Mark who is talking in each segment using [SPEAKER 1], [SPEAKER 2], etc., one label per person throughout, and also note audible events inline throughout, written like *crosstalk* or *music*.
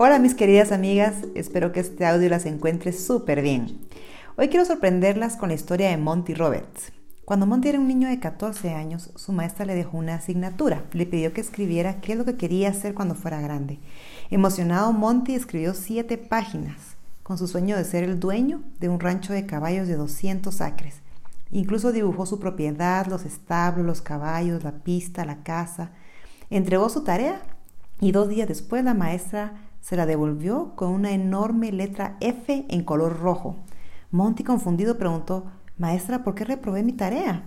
[SPEAKER 1] Hola mis queridas amigas, espero que este audio las encuentre súper bien. Hoy quiero sorprenderlas con la historia de Monty Roberts. Cuando Monty era un niño de 14 años, su maestra le dejó una asignatura. Le pidió que escribiera qué es lo que quería hacer cuando fuera grande. Emocionado, Monty escribió siete páginas con su sueño de ser el dueño de un rancho de caballos de 200 acres. Incluso dibujó su propiedad, los establos, los caballos, la pista, la casa. Entregó su tarea y dos días después la maestra se la devolvió con una enorme letra F en color rojo. Monty, confundido, preguntó, Maestra, ¿por qué reprobé mi tarea?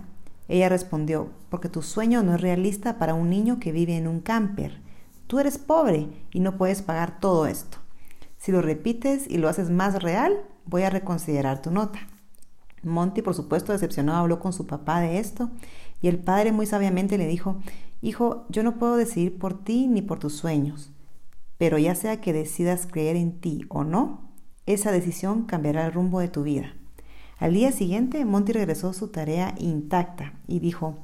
[SPEAKER 1] Ella respondió, porque tu sueño no es realista para un niño que vive en un camper. Tú eres pobre y no puedes pagar todo esto. Si lo repites y lo haces más real, voy a reconsiderar tu nota. Monty, por supuesto, decepcionado, habló con su papá de esto y el padre muy sabiamente le dijo, Hijo, yo no puedo decidir por ti ni por tus sueños, pero ya sea que decidas creer en ti o no, esa decisión cambiará el rumbo de tu vida. Al día siguiente, Monty regresó su tarea intacta y dijo,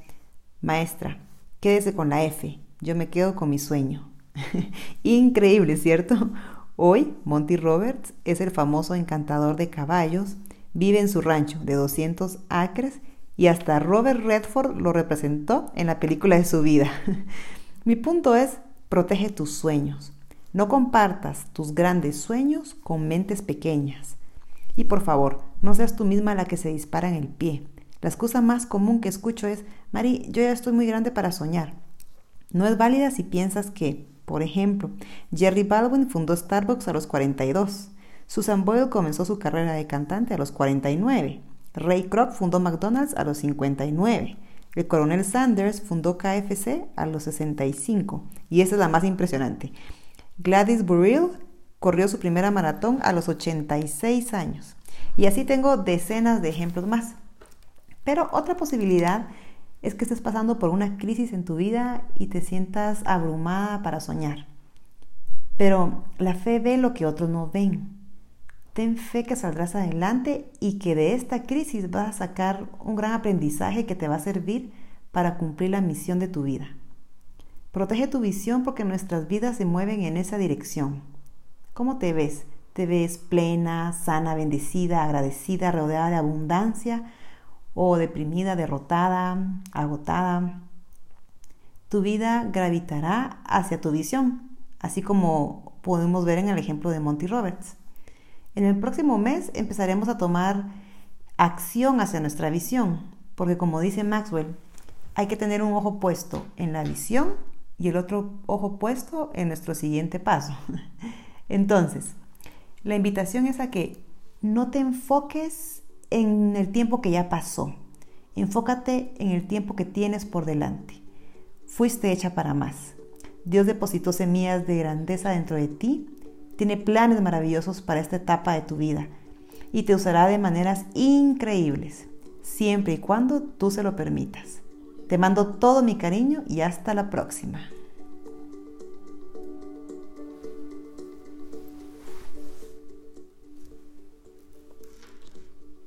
[SPEAKER 1] Maestra, quédese con la F, yo me quedo con mi sueño. *laughs* Increíble, ¿cierto? Hoy, Monty Roberts es el famoso encantador de caballos, vive en su rancho de 200 acres y hasta Robert Redford lo representó en la película de su vida. *laughs* Mi punto es, protege tus sueños. No compartas tus grandes sueños con mentes pequeñas. Y por favor, no seas tú misma la que se dispara en el pie. La excusa más común que escucho es, Mari, yo ya estoy muy grande para soñar. No es válida si piensas que, por ejemplo, Jerry Baldwin fundó Starbucks a los 42, Susan Boyle comenzó su carrera de cantante a los 49. Ray Kroc fundó McDonald's a los 59. El coronel Sanders fundó KFC a los 65. Y esa es la más impresionante. Gladys Burrill corrió su primera maratón a los 86 años. Y así tengo decenas de ejemplos más. Pero otra posibilidad es que estés pasando por una crisis en tu vida y te sientas abrumada para soñar. Pero la fe ve lo que otros no ven. Ten fe que saldrás adelante y que de esta crisis vas a sacar un gran aprendizaje que te va a servir para cumplir la misión de tu vida. Protege tu visión porque nuestras vidas se mueven en esa dirección. ¿Cómo te ves? ¿Te ves plena, sana, bendecida, agradecida, rodeada de abundancia o deprimida, derrotada, agotada? Tu vida gravitará hacia tu visión, así como podemos ver en el ejemplo de Monty Roberts. En el próximo mes empezaremos a tomar acción hacia nuestra visión, porque como dice Maxwell, hay que tener un ojo puesto en la visión y el otro ojo puesto en nuestro siguiente paso. *laughs* Entonces, la invitación es a que no te enfoques en el tiempo que ya pasó, enfócate en el tiempo que tienes por delante. Fuiste hecha para más. Dios depositó semillas de grandeza dentro de ti tiene planes maravillosos para esta etapa de tu vida y te usará de maneras increíbles, siempre y cuando tú se lo permitas. Te mando todo mi cariño y hasta la próxima.